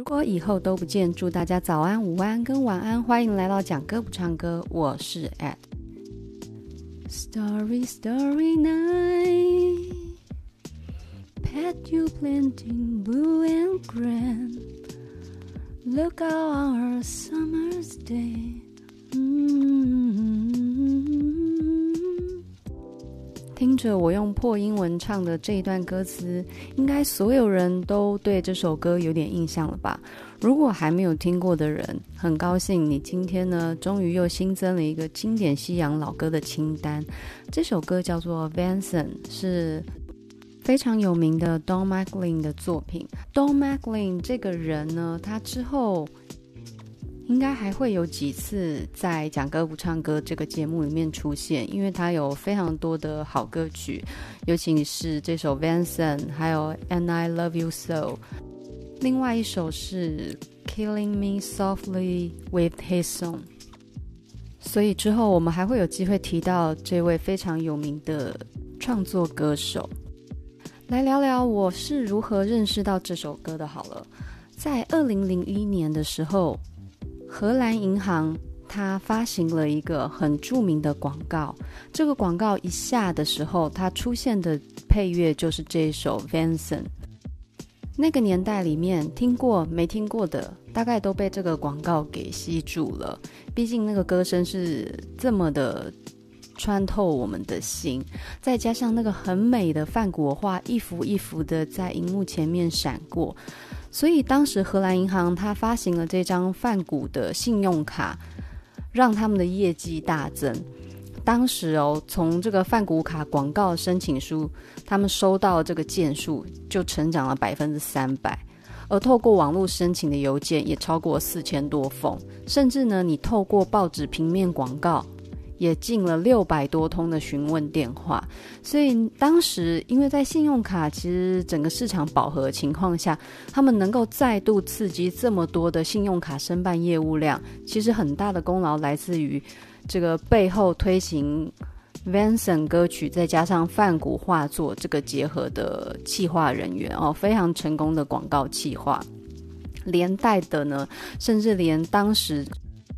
如果以后都不见，祝大家早安、午安跟晚安。欢迎来到讲歌不唱歌，我是 AD。Starry, starry night, pet you planting blue and grand. Look out on a summer's day. 听着我用破英文唱的这一段歌词，应该所有人都对这首歌有点印象了吧？如果还没有听过的人，很高兴你今天呢，终于又新增了一个经典西洋老歌的清单。这首歌叫做《Vincent》，是非常有名的 Don McLean 的作品。Don McLean 这个人呢，他之后。应该还会有几次在讲歌不唱歌这个节目里面出现，因为他有非常多的好歌曲，尤其是这首《Vincent》，还有《And I Love You So》，另外一首是《Killing Me Softly with His Song》。所以之后我们还会有机会提到这位非常有名的创作歌手，来聊聊我是如何认识到这首歌的。好了，在二零零一年的时候。荷兰银行它发行了一个很著名的广告，这个广告一下的时候，它出现的配乐就是这首《vansen》。那个年代里面听过没听过的，大概都被这个广告给吸住了。毕竟那个歌声是这么的穿透我们的心，再加上那个很美的梵谷画一幅一幅的在荧幕前面闪过。所以当时荷兰银行它发行了这张梵谷的信用卡，让他们的业绩大增。当时哦，从这个梵谷卡广告申请书，他们收到这个件数就成长了百分之三百，而透过网络申请的邮件也超过四千多封，甚至呢，你透过报纸平面广告。也进了六百多通的询问电话，所以当时因为在信用卡其实整个市场饱和情况下，他们能够再度刺激这么多的信用卡申办业务量，其实很大的功劳来自于这个背后推行 Vincent 歌曲，再加上梵谷画作这个结合的企划人员哦，非常成功的广告企划，连带的呢，甚至连当时。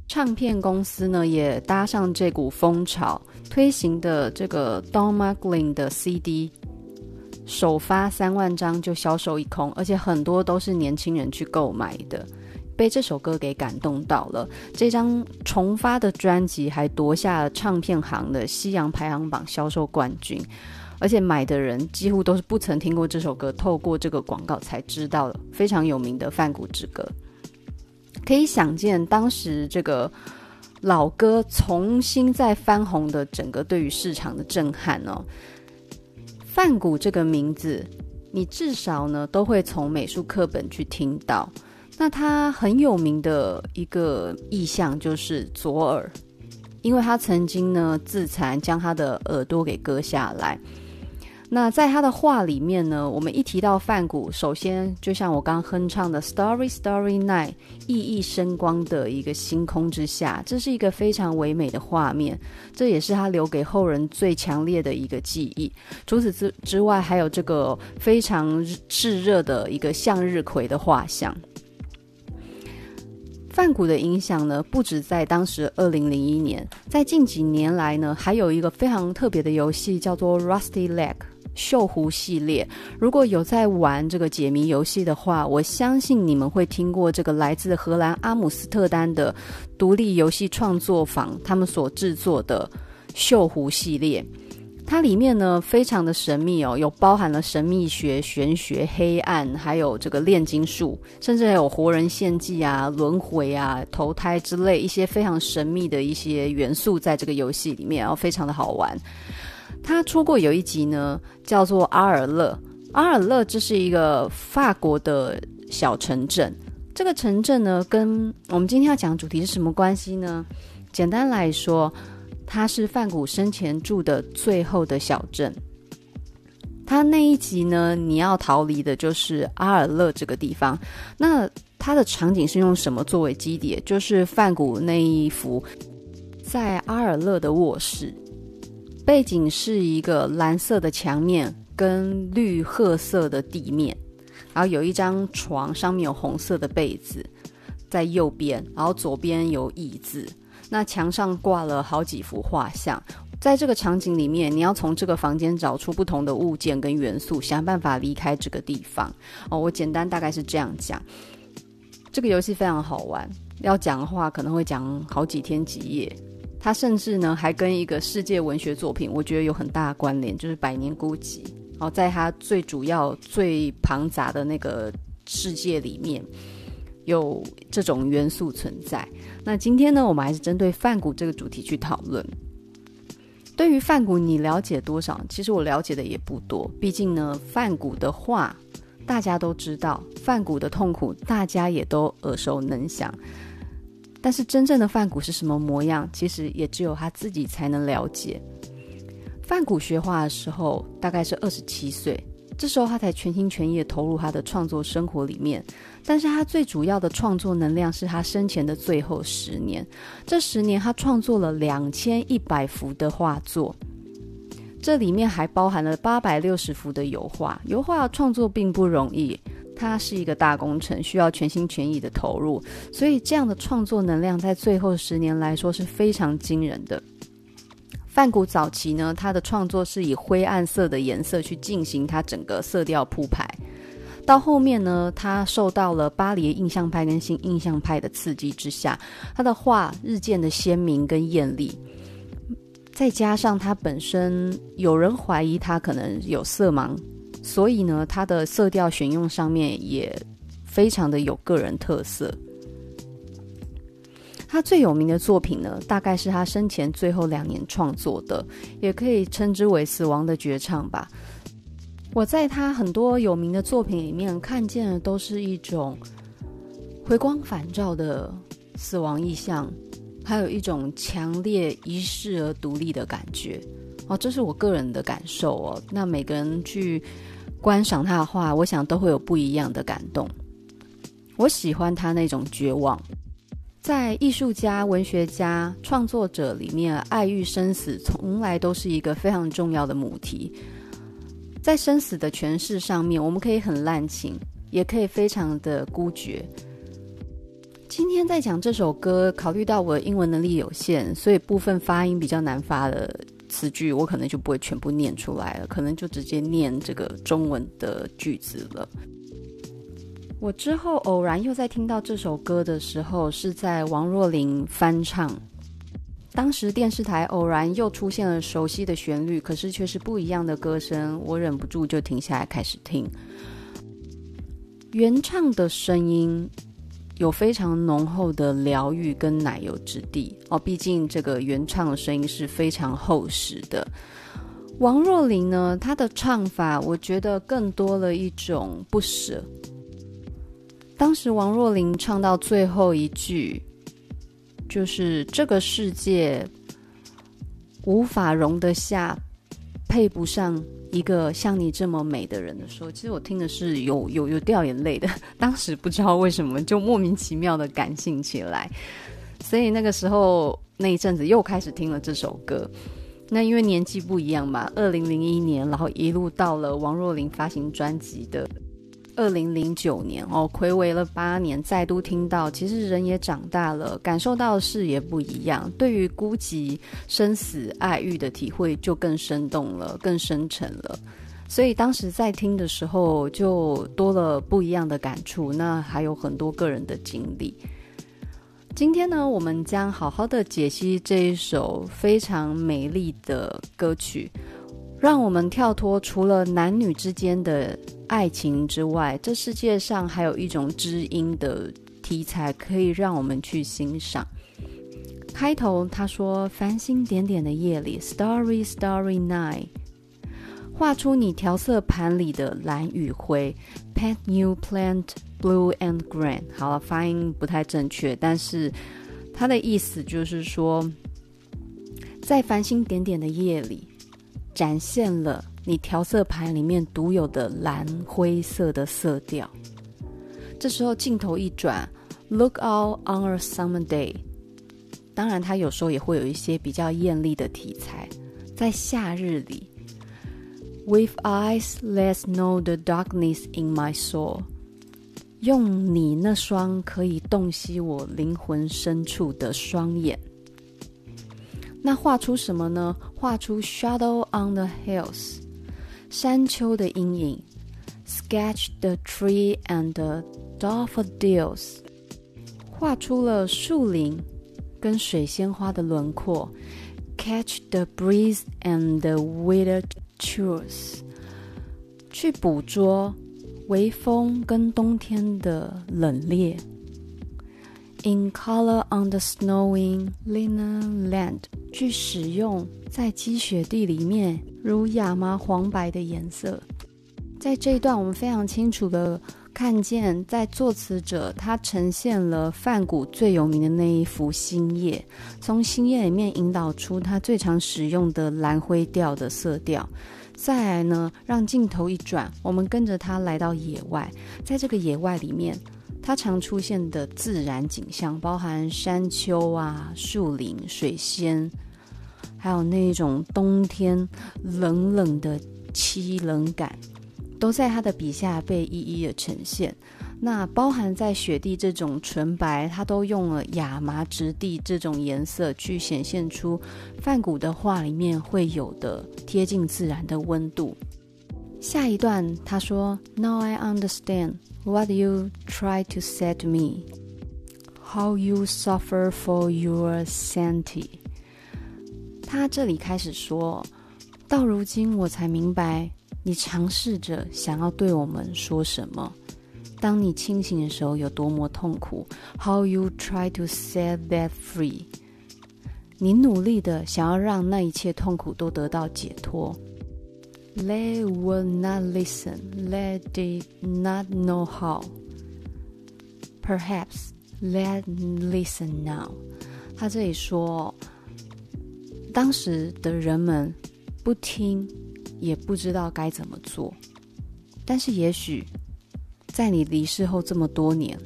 唱片公司呢也搭上这股风潮，推行的这个 Don McLean 的 CD，首发三万张就销售一空，而且很多都是年轻人去购买的，被这首歌给感动到了。这张重发的专辑还夺下了唱片行的西洋排行榜销售冠军，而且买的人几乎都是不曾听过这首歌，透过这个广告才知道非常有名的梵谷之歌。可以想见，当时这个老歌重新再翻红的整个对于市场的震撼哦。梵谷这个名字，你至少呢都会从美术课本去听到。那他很有名的一个意象就是左耳，因为他曾经呢自残，将他的耳朵给割下来。那在他的画里面呢，我们一提到梵谷，首先就像我刚哼唱的《Starry Starry Night》，熠熠生光的一个星空之下，这是一个非常唯美的画面，这也是他留给后人最强烈的一个记忆。除此之之外，还有这个非常炙热的一个向日葵的画像。梵谷的影响呢，不止在当时二零零一年，在近几年来呢，还有一个非常特别的游戏叫做《Rusty Lake》。锈湖系列，如果有在玩这个解谜游戏的话，我相信你们会听过这个来自荷兰阿姆斯特丹的独立游戏创作坊他们所制作的锈湖系列。它里面呢非常的神秘哦，有包含了神秘学、玄学、黑暗，还有这个炼金术，甚至还有活人献祭啊、轮回啊、投胎之类一些非常神秘的一些元素在这个游戏里面，然后非常的好玩。他出过有一集呢，叫做阿尔勒。阿尔勒这是一个法国的小城镇。这个城镇呢，跟我们今天要讲主题是什么关系呢？简单来说，它是梵谷生前住的最后的小镇。他那一集呢，你要逃离的就是阿尔勒这个地方。那它的场景是用什么作为基底？就是梵谷那一幅在阿尔勒的卧室。背景是一个蓝色的墙面跟绿褐色的地面，然后有一张床，上面有红色的被子，在右边，然后左边有椅子。那墙上挂了好几幅画像。在这个场景里面，你要从这个房间找出不同的物件跟元素，想办法离开这个地方。哦，我简单大概是这样讲。这个游戏非常好玩，要讲的话可能会讲好几天几夜。他甚至呢还跟一个世界文学作品，我觉得有很大的关联，就是《百年孤寂》。哦，在它最主要、最庞杂的那个世界里面，有这种元素存在。那今天呢，我们还是针对梵谷这个主题去讨论。对于梵谷，你了解多少？其实我了解的也不多。毕竟呢，梵谷的话大家都知道，梵谷的痛苦大家也都耳熟能详。但是真正的范谷是什么模样，其实也只有他自己才能了解。范谷学画的时候大概是二十七岁，这时候他才全心全意投入他的创作生活里面。但是他最主要的创作能量是他生前的最后十年，这十年他创作了两千一百幅的画作，这里面还包含了八百六十幅的油画。油画创作并不容易，它是一个大工程，需要全心全意的投入，所以这样的创作能量在最后十年来说是非常惊人的。梵谷早期呢，他的创作是以灰暗色的颜色去进行他整个色调铺排。到后面呢，他受到了巴黎印象派跟新印象派的刺激之下，他的画日渐的鲜明跟艳丽。再加上他本身有人怀疑他可能有色盲，所以呢，他的色调选用上面也非常的有个人特色。他最有名的作品呢，大概是他生前最后两年创作的，也可以称之为死亡的绝唱吧。我在他很多有名的作品里面看见的都是一种回光返照的死亡意象，还有一种强烈遗世而独立的感觉哦，这是我个人的感受哦。那每个人去观赏他的画，我想都会有不一样的感动。我喜欢他那种绝望，在艺术家、文学家、创作者里面，爱与生死从来都是一个非常重要的母题。在生死的诠释上面，我们可以很滥情，也可以非常的孤绝。今天在讲这首歌，考虑到我的英文能力有限，所以部分发音比较难发的词句，我可能就不会全部念出来了，可能就直接念这个中文的句子了。我之后偶然又在听到这首歌的时候，是在王若琳翻唱。当时电视台偶然又出现了熟悉的旋律，可是却是不一样的歌声，我忍不住就停下来开始听。原唱的声音有非常浓厚的疗愈跟奶油质地哦，毕竟这个原唱的声音是非常厚实的。王若琳呢，她的唱法我觉得更多了一种不舍。当时王若琳唱到最后一句。就是这个世界无法容得下配不上一个像你这么美的人的时候，其实我听的是有有有掉眼泪的。当时不知道为什么就莫名其妙的感性起来，所以那个时候那一阵子又开始听了这首歌。那因为年纪不一样嘛，二零零一年，然后一路到了王若琳发行专辑的。二零零九年哦，睽违了八年，再度听到，其实人也长大了，感受到的事也不一样。对于孤寂、生死、爱欲的体会就更生动了，更深沉了。所以当时在听的时候，就多了不一样的感触。那还有很多个人的经历。今天呢，我们将好好的解析这一首非常美丽的歌曲。让我们跳脱除了男女之间的爱情之外，这世界上还有一种知音的题材可以让我们去欣赏。开头他说：“繁星点点的夜里，Starry Starry Night，画出你调色盘里的蓝与灰，Paint new plant blue and green。”好了，发音不太正确，但是他的意思就是说，在繁星点点的夜里。展现了你调色盘里面独有的蓝灰色的色调。这时候镜头一转，Look out on a summer day。当然，它有时候也会有一些比较艳丽的题材，在夏日里，With eyes, let's know the darkness in my soul。用你那双可以洞悉我灵魂深处的双眼。那画出什么呢？画出 shadow on the hills，山丘的阴影。Sketch the tree and the daffodils，画出了树林跟水仙花的轮廓。Catch the breeze and the winter chills，去捕捉微风跟冬天的冷冽。 In color on the snowing linen land，去使用在积雪地里面如亚麻黄白的颜色。在这一段，我们非常清楚的看见，在作词者他呈现了梵谷最有名的那一幅星夜，从星夜里面引导出他最常使用的蓝灰调的色调。再来呢，让镜头一转，我们跟着他来到野外，在这个野外里面，他常出现的自然景象，包含山丘啊、树林、水仙，还有那种冬天冷冷的凄冷感，都在他的笔下被一一的呈现。那包含在雪地这种纯白，他都用了亚麻质地这种颜色去显现出梵谷的画里面会有的贴近自然的温度。下一段他说：“Now I understand what you try to say to me, how you suffer for your sanity。”他这里开始说，到如今我才明白你尝试着想要对我们说什么。当你清醒的时候有多么痛苦？How you try to set that free？你努力的想要让那一切痛苦都得到解脱。They will not listen. They did not know how. Perhaps let listen now. 他这里说，当时的人们不听，也不知道该怎么做，但是也许。在你离世后这么多年，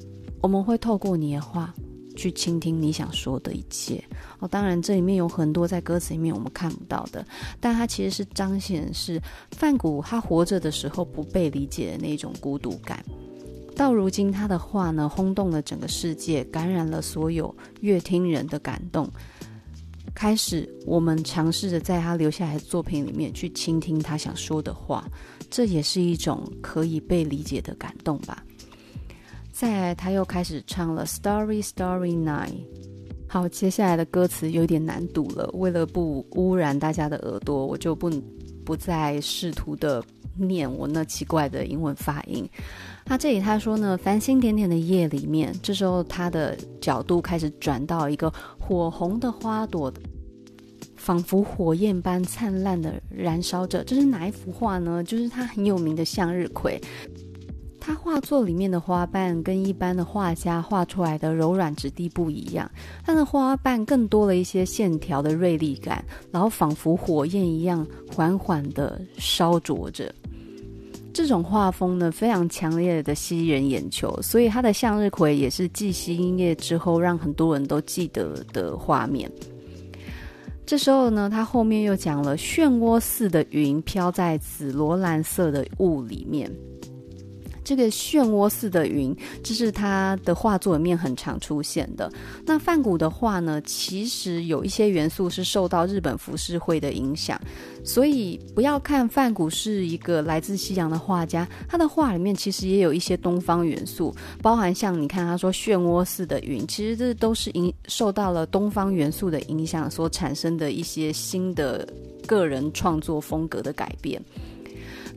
我们会透过你的话去倾听你想说的一切。哦，当然这里面有很多在歌词里面我们看不到的，但它其实是彰显是范谷他活着的时候不被理解的那种孤独感。到如今他的话呢，轰动了整个世界，感染了所有乐听人的感动。开始，我们尝试着在他留下来的作品里面去倾听他想说的话。这也是一种可以被理解的感动吧。再，他又开始唱了《Story Story Night》。好，接下来的歌词有点难读了，为了不污染大家的耳朵，我就不不再试图的念我那奇怪的英文发音。他这里他说呢，繁星点点的夜里面，这时候他的角度开始转到一个火红的花朵。仿佛火焰般灿烂的燃烧着，这是哪一幅画呢？就是他很有名的向日葵。他画作里面的花瓣跟一般的画家画出来的柔软质地不一样，它的花瓣更多了一些线条的锐利感，然后仿佛火焰一样缓缓的烧灼着。这种画风呢，非常强烈的吸引人眼球，所以他的向日葵也是继星夜之后让很多人都记得的画面。这时候呢，他后面又讲了漩涡似的云飘在紫罗兰色的雾里面。这个漩涡似的云，这是他的画作里面很常出现的。那梵谷的画呢，其实有一些元素是受到日本浮世绘的影响，所以不要看梵谷是一个来自西洋的画家，他的画里面其实也有一些东方元素，包含像你看他说漩涡似的云，其实这都是影受到了东方元素的影响所产生的一些新的个人创作风格的改变。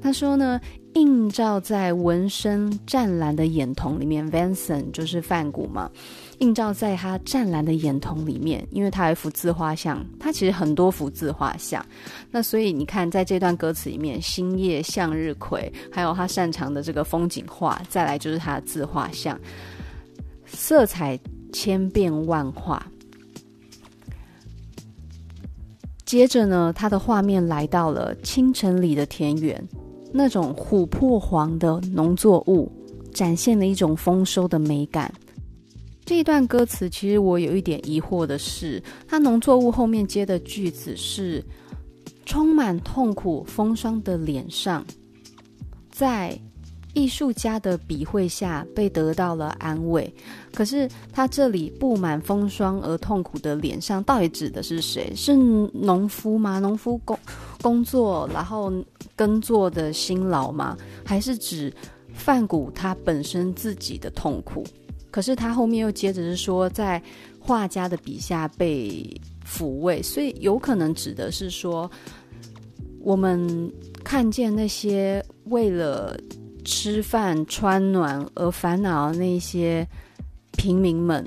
他说呢，映照在纹身湛蓝的眼瞳里面，Vincent 就是梵谷嘛，映照在他湛蓝的眼瞳里面，因为他有一幅自画像，他其实很多幅自画像，那所以你看在这段歌词里面，星夜、向日葵，还有他擅长的这个风景画，再来就是他的自画像，色彩千变万化。接着呢，他的画面来到了清晨里的田园。那种琥珀黄的农作物，展现了一种丰收的美感。这一段歌词，其实我有一点疑惑的是，它农作物后面接的句子是充满痛苦风霜的脸上，在艺术家的笔绘下被得到了安慰。可是他这里布满风霜而痛苦的脸上，到底指的是谁？是农夫吗？农夫工工作然后耕作的辛劳吗？还是指梵谷他本身自己的痛苦？可是他后面又接着是说，在画家的笔下被抚慰，所以有可能指的是说。我们看见那些为了吃饭穿暖而烦恼那些平民们，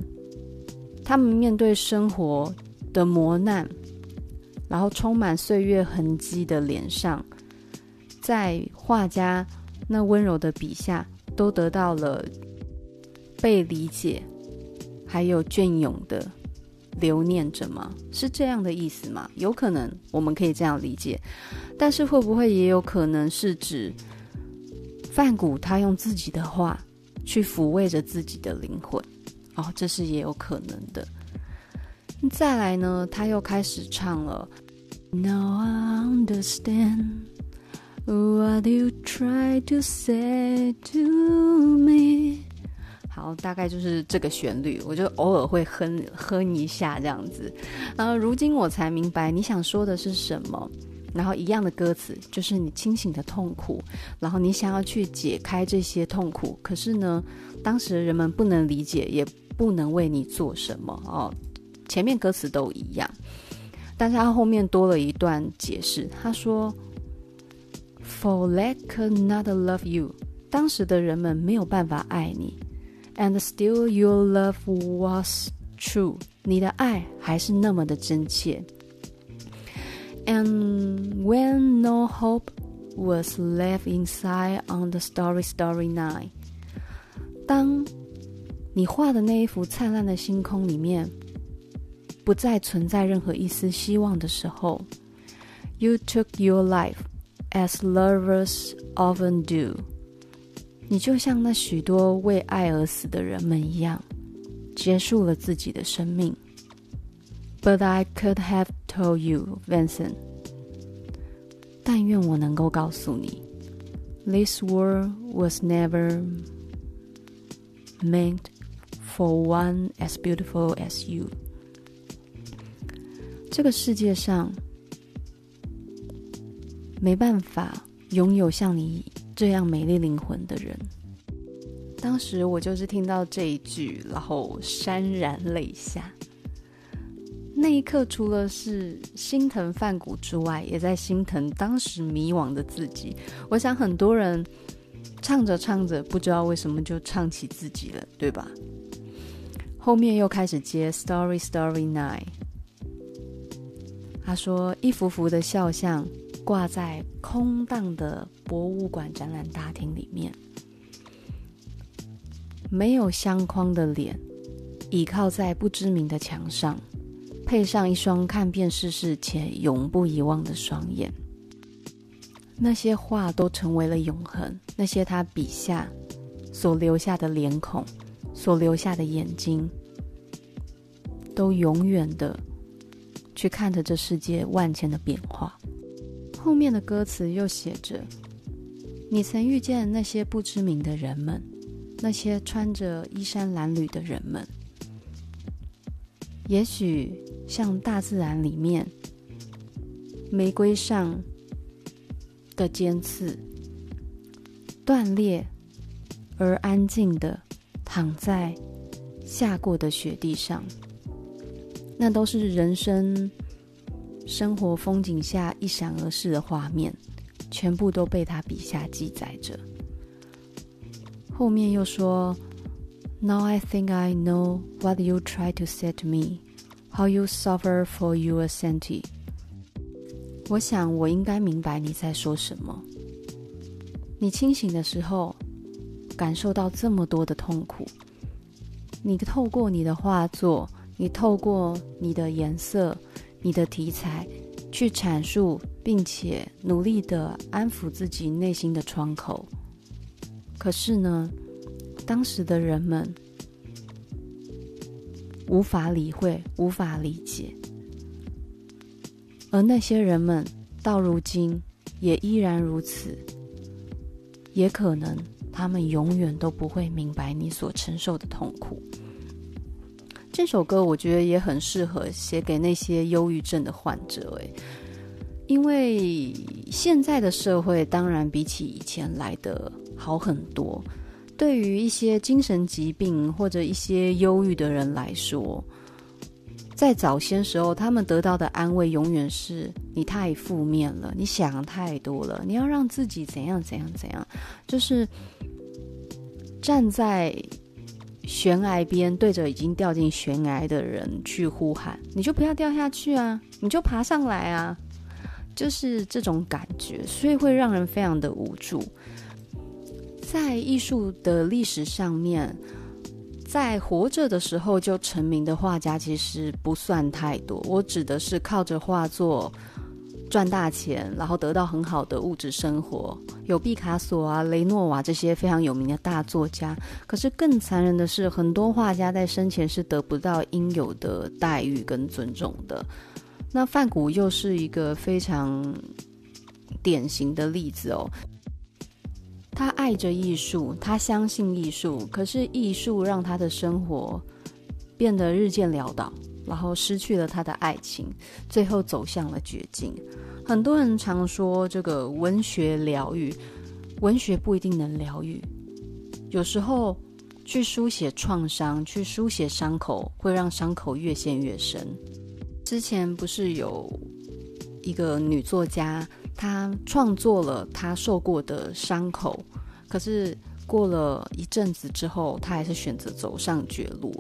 他们面对生活的磨难，然后充满岁月痕迹的脸上，在画家那温柔的笔下，都得到了被理解，还有隽永的留念着吗？是这样的意思吗？有可能我们可以这样理解。但是会不会也有可能是指梵谷他用自己的话去抚慰着自己的灵魂？哦，这是也有可能的。再来呢，他又开始唱了。Now I understand what you try to say to me。好，大概就是这个旋律，我就偶尔会哼哼一下这样子。呃，如今我才明白你想说的是什么。然后一样的歌词，就是你清醒的痛苦，然后你想要去解开这些痛苦，可是呢，当时人们不能理解，也不能为你做什么哦。前面歌词都一样，但是他后面多了一段解释，他说：“For lack cannot love you，当时的人们没有办法爱你，and still your love was true，你的爱还是那么的真切。” And when no hope was left inside on the Starry Starry Night，当你画的那一幅灿烂的星空里面不再存在任何一丝希望的时候，You took your life as lovers often do，你就像那许多为爱而死的人们一样，结束了自己的生命。 But I could have told you, Vincent，但愿我能够告诉你，This world was never meant for one as beautiful as you。这个世界上没办法拥有像你这样美丽灵魂的人。当时我就是听到这一句，然后潸然泪下。 那一刻，除了是心疼范谷之外，也在心疼当时迷惘的自己。我想很多人唱着唱着，不知道为什么就唱起自己了，对吧？后面又开始接 Story Story Night。他说，一幅幅的肖像挂在空荡的博物馆展览大厅里面，没有相框的脸，倚靠在不知名的墙上。配上一双看遍世事且永不遗忘的双眼，那些画都成为了永恒。那些他笔下所留下的脸孔，所留下的眼睛，都永远的去看着这世界万千的变化。后面的歌词又写着：“你曾遇见那些不知名的人们，那些穿着衣衫褴褛的人们，也许。”像大自然里面玫瑰上的尖刺，断裂而安静的躺在下过的雪地上，那都是人生生活风景下一闪而逝的画面，全部都被他笔下记载着。后面又说：“Now I think I know what you try to say to me。” How you suffer for your sanity？我想我应该明白你在说什么。你清醒的时候，感受到这么多的痛苦。你透过你的画作，你透过你的颜色、你的题材，去阐述，并且努力的安抚自己内心的窗口。可是呢，当时的人们。无法理会，无法理解，而那些人们到如今也依然如此，也可能他们永远都不会明白你所承受的痛苦。这首歌我觉得也很适合写给那些忧郁症的患者，诶，因为现在的社会当然比起以前来的好很多。对于一些精神疾病或者一些忧郁的人来说，在早先时候，他们得到的安慰永远是你太负面了，你想太多了，你要让自己怎样怎样怎样，就是站在悬崖边，对着已经掉进悬崖的人去呼喊，你就不要掉下去啊，你就爬上来啊，就是这种感觉，所以会让人非常的无助。在艺术的历史上面，在活着的时候就成名的画家其实不算太多。我指的是靠着画作赚大钱，然后得到很好的物质生活，有毕卡索啊、雷诺瓦这些非常有名的大作家。可是更残忍的是，很多画家在生前是得不到应有的待遇跟尊重的。那梵谷又是一个非常典型的例子哦。他爱着艺术，他相信艺术，可是艺术让他的生活变得日渐潦倒，然后失去了他的爱情，最后走向了绝境。很多人常说这个文学疗愈，文学不一定能疗愈，有时候去书写创伤，去书写伤口，会让伤口越陷越深。之前不是有一个女作家，她创作了她受过的伤口。可是过了一阵子之后，她还是选择走上绝路。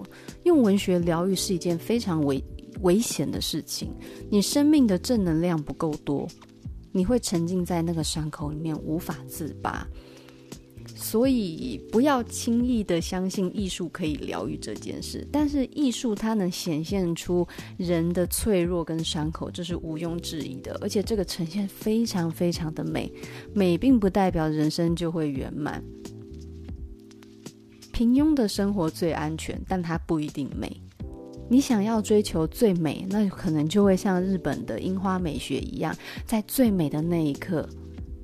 用文学疗愈是一件非常危危险的事情。你生命的正能量不够多，你会沉浸在那个伤口里面无法自拔。所以不要轻易的相信艺术可以疗愈这件事。但是艺术它能显现出人的脆弱跟伤口，这是毋庸置疑的。而且这个呈现非常非常的美，美并不代表人生就会圆满。平庸的生活最安全，但它不一定美。你想要追求最美，那可能就会像日本的樱花美学一样，在最美的那一刻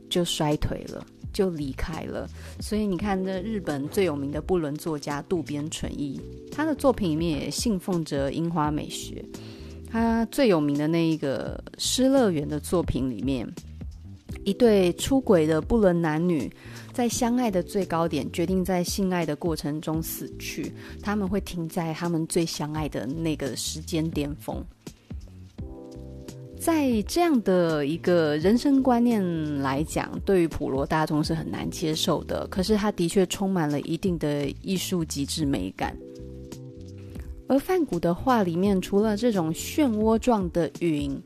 就衰退了。就离开了，所以你看，这日本最有名的不伦作家渡边淳一，他的作品里面也信奉着樱花美学。他最有名的那一个《失乐园》的作品里面，一对出轨的不伦男女，在相爱的最高点，决定在性爱的过程中死去。他们会停在他们最相爱的那个时间巅峰。在这样的一个人生观念来讲，对于普罗大众是很难接受的。可是，它的确充满了一定的艺术极致美感。而梵谷的画里面，除了这种漩涡状的云。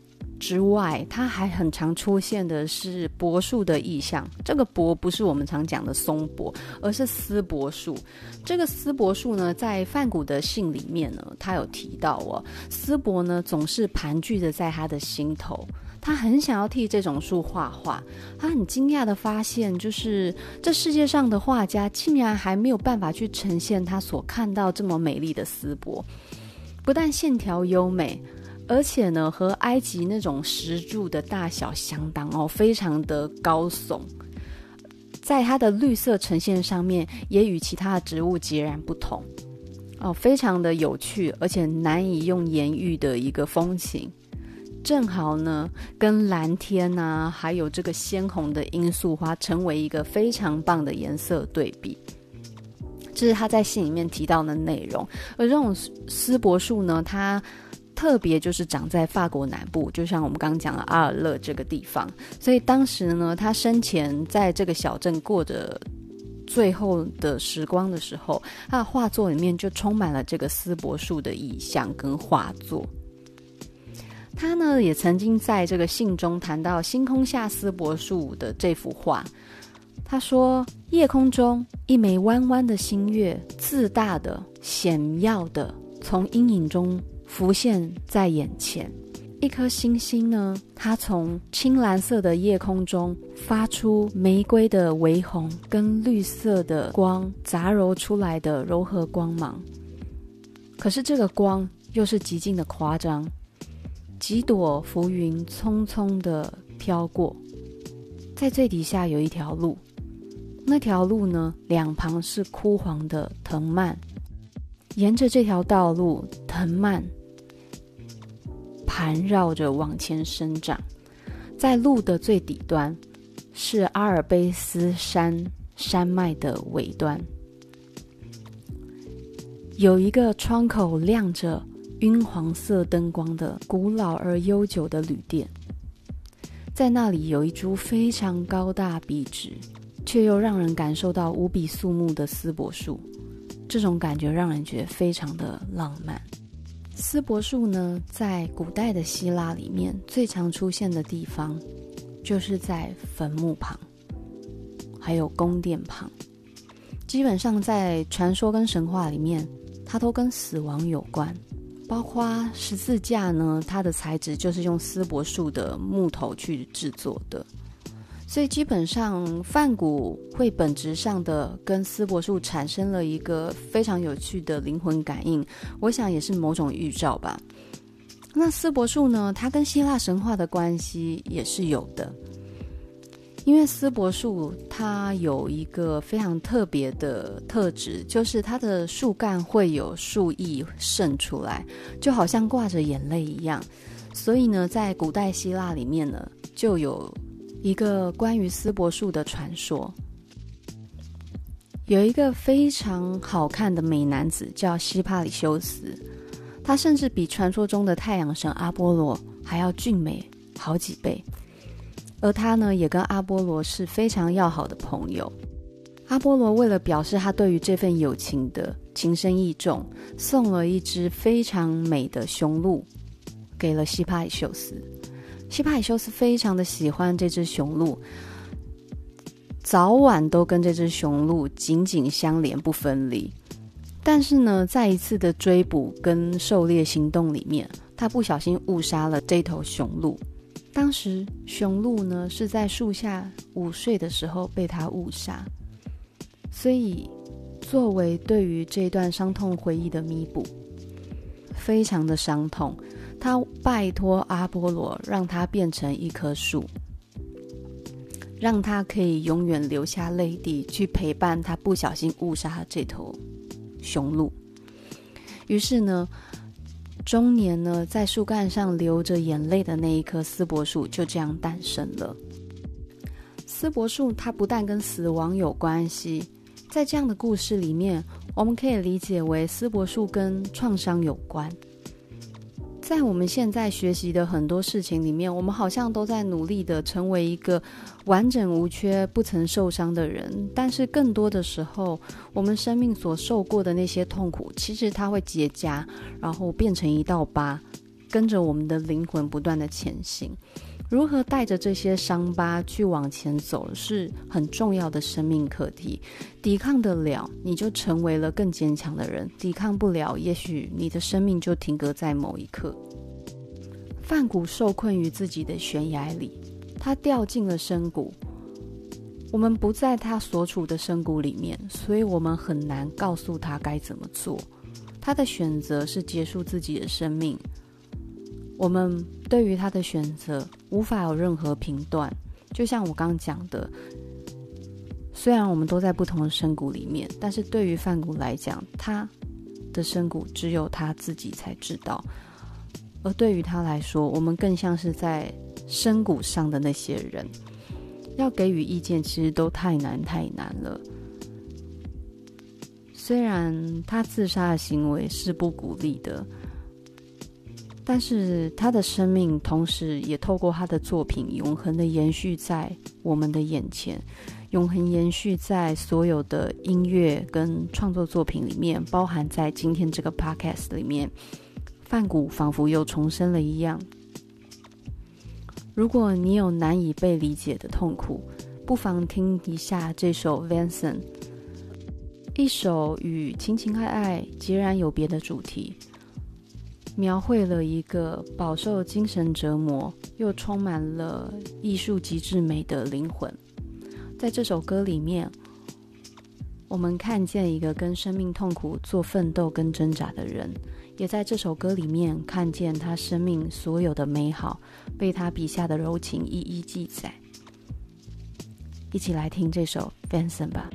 之外，它还很常出现的是柏树的意象。这个柏不是我们常讲的松柏，而是丝柏树。这个丝柏树呢，在梵谷的信里面呢，他有提到哦，丝柏呢总是盘踞着在他的心头。他很想要替这种树画画。他很惊讶地发现，就是这世界上的画家竟然还没有办法去呈现他所看到这么美丽的丝柏。不但线条优美。而且呢，和埃及那种石柱的大小相当哦，非常的高耸，在它的绿色呈现上面也与其他的植物截然不同哦，非常的有趣，而且难以用言喻的一个风情，正好呢跟蓝天呐、啊，还有这个鲜红的罂粟花，成为一个非常棒的颜色对比。这是他在信里面提到的内容，而这种丝柏树呢，它。特别就是长在法国南部，就像我们刚刚讲的阿尔勒这个地方，所以当时呢，他生前在这个小镇过着最后的时光的时候，他的画作里面就充满了这个丝柏树的意象跟画作。他呢也曾经在这个信中谈到星空下丝柏树的这幅画，他说：夜空中一枚弯弯的星月，自大的、闪耀的，从阴影中。浮现在眼前，一颗星星呢，它从青蓝色的夜空中发出玫瑰的微红，跟绿色的光杂糅出来的柔和光芒。可是这个光又是极尽的夸张，几朵浮云匆匆的飘过，在最底下有一条路，那条路呢，两旁是枯黄的藤蔓，沿着这条道路，藤蔓盘绕着往前生长，在路的最底端是阿尔卑斯山山脉的尾端，有一个窗口亮着晕黄色灯光的古老而悠久的旅店。在那里有一株非常高大笔直，却又让人感受到无比肃穆的丝柏树，这种感觉让人觉得非常的浪漫。丝柏树呢，在古代的希腊里面最常出现的地方，就是在坟墓旁，还有宫殿旁。基本上在传说跟神话里面，它都跟死亡有关。包括十字架呢，它的材质就是用丝柏树的木头去制作的，所以基本上梵谷会本质上的跟丝柏树产生了一个非常有趣的灵魂感应，我想也是某种预兆吧。那丝柏树呢，它跟希腊神话的关系也是有的。因为丝柏树它有一个非常特别的特质，就是它的树干会有树液渗出来，就好像挂着眼泪一样。所以呢，在古代希腊里面呢，就有一个关于丝柏树的传说。有一个非常好看的美男子叫希帕里修斯，他甚至比传说中的太阳神阿波罗还要俊美好几倍。而他呢，也跟阿波罗是非常要好的朋友。阿波罗为了表示他对于这份友情的情深意重，送了一只非常美的雄鹿给了希帕里修斯。希帕里修斯非常的喜欢这只雄鹿，早晚都跟这只雄鹿紧紧相连不分离。但是呢，在一次的追捕跟狩猎行动里面，他不小心误杀了这头雄鹿。当时雄鹿呢，是在树下午睡的时候被他误杀，所以作为对于这段伤痛回忆的弥补，非常的伤痛，他拜托阿波罗让他变成一棵树，让他可以永远流下泪滴去陪伴他不小心误杀这头雄鹿。于是呢。终年呢，在树干上流着眼泪的那一棵丝柏树就这样诞生了。丝柏树它不但跟死亡有关系，在这样的故事里面，我们可以理解为丝柏树跟创伤有关。在我们现在学习的很多事情里面，我们好像都在努力的成为一个完整无缺、不曾受伤的人。但是更多的时候，我们生命所受过的那些痛苦，其实它会结痂，然后变成一道疤，跟着我们的灵魂不断的前行。如何带着这些伤疤去往前走，是很重要的生命课题。抵抗得了，你就成为了更坚强的人；抵抗不了，也许你的生命就停格在某一刻。范谷受困于自己的悬崖里，他掉进了深谷。我们不在他所处的深谷里面，所以我们很难告诉他该怎么做。他的选择是结束自己的生命。我们对于他的选择无法有任何评断，就像我刚讲的，虽然我们都在不同的深谷里面，但是对于范谷来讲，他的深谷只有他自己才知道，而对于他来说，我们更像是在深谷上的那些人，要给予意见其实都太难太难了。虽然他自杀的行为是不鼓励的。但是他的生命，同时也透过他的作品，永恒的延续在我们的眼前，永恒延续在所有的音乐跟创作作品里面，包含在今天这个 podcast 里面，梵谷仿佛又重生了一样。如果你有难以被理解的痛苦，不妨听一下这首 Vincent，一首与情情爱爱截然有别的主题。描绘了一个饱受精神折磨又充满了艺术极致美的灵魂。在这首歌里面，我们看见一个跟生命痛苦做奋斗跟挣扎的人，也在这首歌里面看见他生命所有的美好，被他笔下的柔情一一记载。一起来听这首《Vincent》吧。